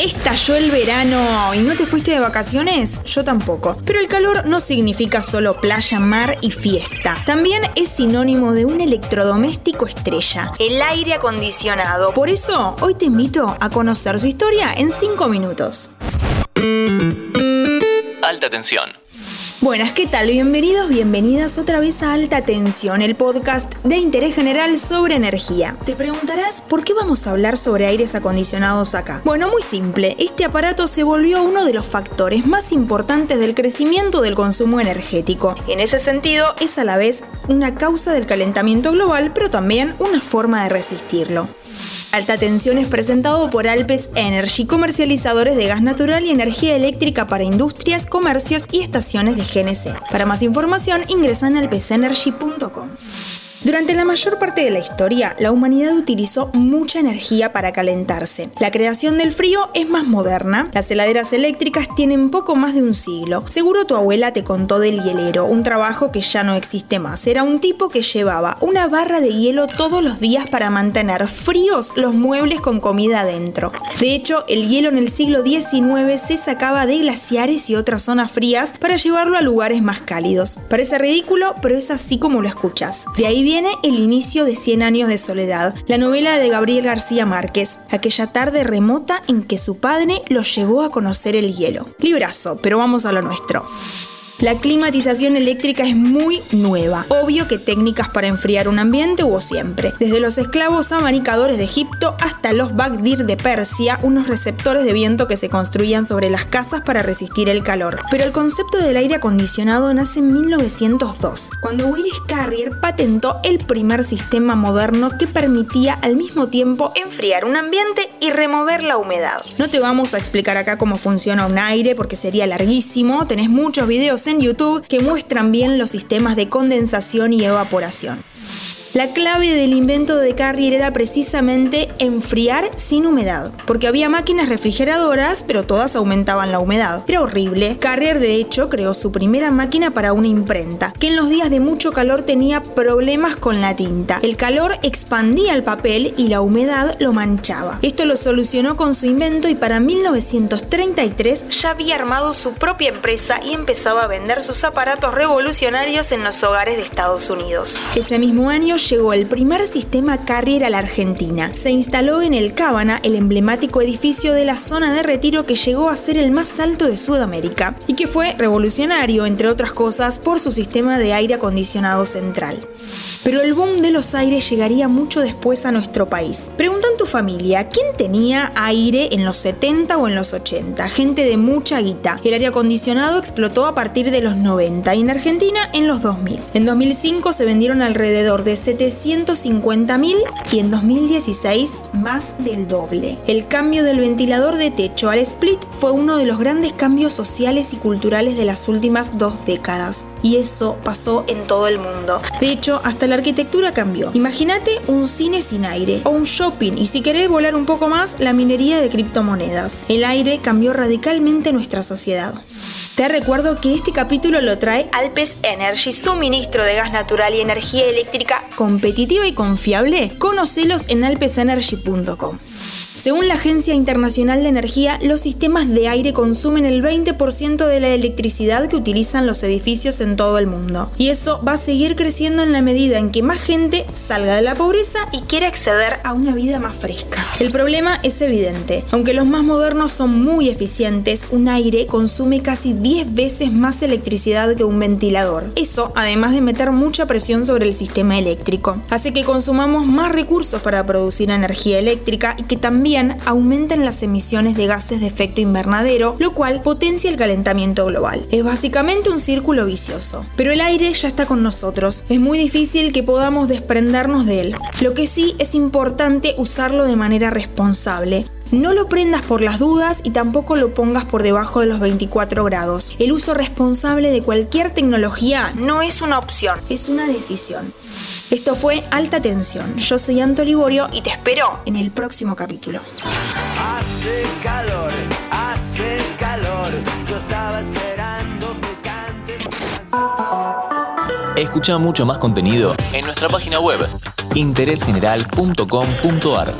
Estalló el verano y no te fuiste de vacaciones, yo tampoco. Pero el calor no significa solo playa, mar y fiesta. También es sinónimo de un electrodoméstico estrella, el aire acondicionado. Por eso, hoy te invito a conocer su historia en 5 minutos. Alta tensión. Buenas, ¿qué tal? Bienvenidos, bienvenidas otra vez a Alta Tensión, el podcast de interés general sobre energía. Te preguntarás, ¿por qué vamos a hablar sobre aires acondicionados acá? Bueno, muy simple, este aparato se volvió uno de los factores más importantes del crecimiento del consumo energético. En ese sentido, es a la vez una causa del calentamiento global, pero también una forma de resistirlo. Alta Tensión es presentado por Alpes Energy, comercializadores de gas natural y energía eléctrica para industrias, comercios y estaciones de GNC. Para más información ingresan a alpesenergy.com. Durante la mayor parte de la historia, la humanidad utilizó mucha energía para calentarse. La creación del frío es más moderna. Las heladeras eléctricas tienen poco más de un siglo. Seguro tu abuela te contó del hielero, un trabajo que ya no existe más. Era un tipo que llevaba una barra de hielo todos los días para mantener fríos los muebles con comida adentro. De hecho, el hielo en el siglo XIX se sacaba de glaciares y otras zonas frías para llevarlo a lugares más cálidos. Parece ridículo, pero es así como lo escuchas. De ahí viene el inicio de Cien años de soledad, la novela de Gabriel García Márquez, aquella tarde remota en que su padre lo llevó a conocer el hielo. Librazo, pero vamos a lo nuestro. La climatización eléctrica es muy nueva. Obvio que técnicas para enfriar un ambiente hubo siempre. Desde los esclavos abanicadores de Egipto hasta los Bagdir de Persia, unos receptores de viento que se construían sobre las casas para resistir el calor. Pero el concepto del aire acondicionado nace en 1902, cuando Willis Carrier patentó el primer sistema moderno que permitía al mismo tiempo enfriar un ambiente y remover la humedad. No te vamos a explicar acá cómo funciona un aire porque sería larguísimo, tenés muchos videos YouTube que muestran bien los sistemas de condensación y evaporación. La clave del invento de Carrier era precisamente enfriar sin humedad, porque había máquinas refrigeradoras, pero todas aumentaban la humedad. Era horrible. Carrier, de hecho, creó su primera máquina para una imprenta, que en los días de mucho calor tenía problemas con la tinta. El calor expandía el papel y la humedad lo manchaba. Esto lo solucionó con su invento y para 1933 ya había armado su propia empresa y empezaba a vender sus aparatos revolucionarios en los hogares de Estados Unidos. Ese mismo año llegó el primer sistema Carrier a la Argentina. Se instaló en el Cábana, el emblemático edificio de la zona de retiro que llegó a ser el más alto de Sudamérica y que fue revolucionario, entre otras cosas, por su sistema de aire acondicionado central. Pero el boom de los aires llegaría mucho después a nuestro país. Pregunta en tu familia, ¿quién tenía aire en los 70 o en los 80? Gente de mucha guita. El aire acondicionado explotó a partir de los 90 y en Argentina en los 2000. En 2005 se vendieron alrededor de 750.000 y en 2016 más del doble. El cambio del ventilador de techo al split fue uno de los grandes cambios sociales y culturales de las últimas dos décadas. Y eso pasó en todo el mundo. De hecho, hasta la arquitectura cambió. Imagínate un cine sin aire o un shopping y si querés volar un poco más, la minería de criptomonedas. El aire cambió radicalmente nuestra sociedad. Te recuerdo que este capítulo lo trae Alpes Energy, suministro de gas natural y energía eléctrica competitiva y confiable. Conocelos en alpesenergy.com. Según la Agencia Internacional de Energía, los sistemas de aire consumen el 20% de la electricidad que utilizan los edificios en todo el mundo. Y eso va a seguir creciendo en la medida en que más gente salga de la pobreza y quiera acceder a una vida más fresca. El problema es evidente. Aunque los más modernos son muy eficientes, un aire consume casi 10 veces más electricidad que un ventilador. Eso, además de meter mucha presión sobre el sistema eléctrico, hace que consumamos más recursos para producir energía eléctrica y que aumentan las emisiones de gases de efecto invernadero, lo cual potencia el calentamiento global. Es básicamente un círculo vicioso. Pero el aire ya está con nosotros. Es muy difícil que podamos desprendernos de él. Lo que sí es importante usarlo de manera responsable. No lo prendas por las dudas y tampoco lo pongas por debajo de los 24 grados. El uso responsable de cualquier tecnología no es una opción, es una decisión. Esto fue Alta Tensión. Yo soy Anto Liborio y te espero en el próximo capítulo. Hace calor, hace calor. Yo estaba esperando que cantes. Escucha mucho más contenido en nuestra página web interésgeneral.com.ar.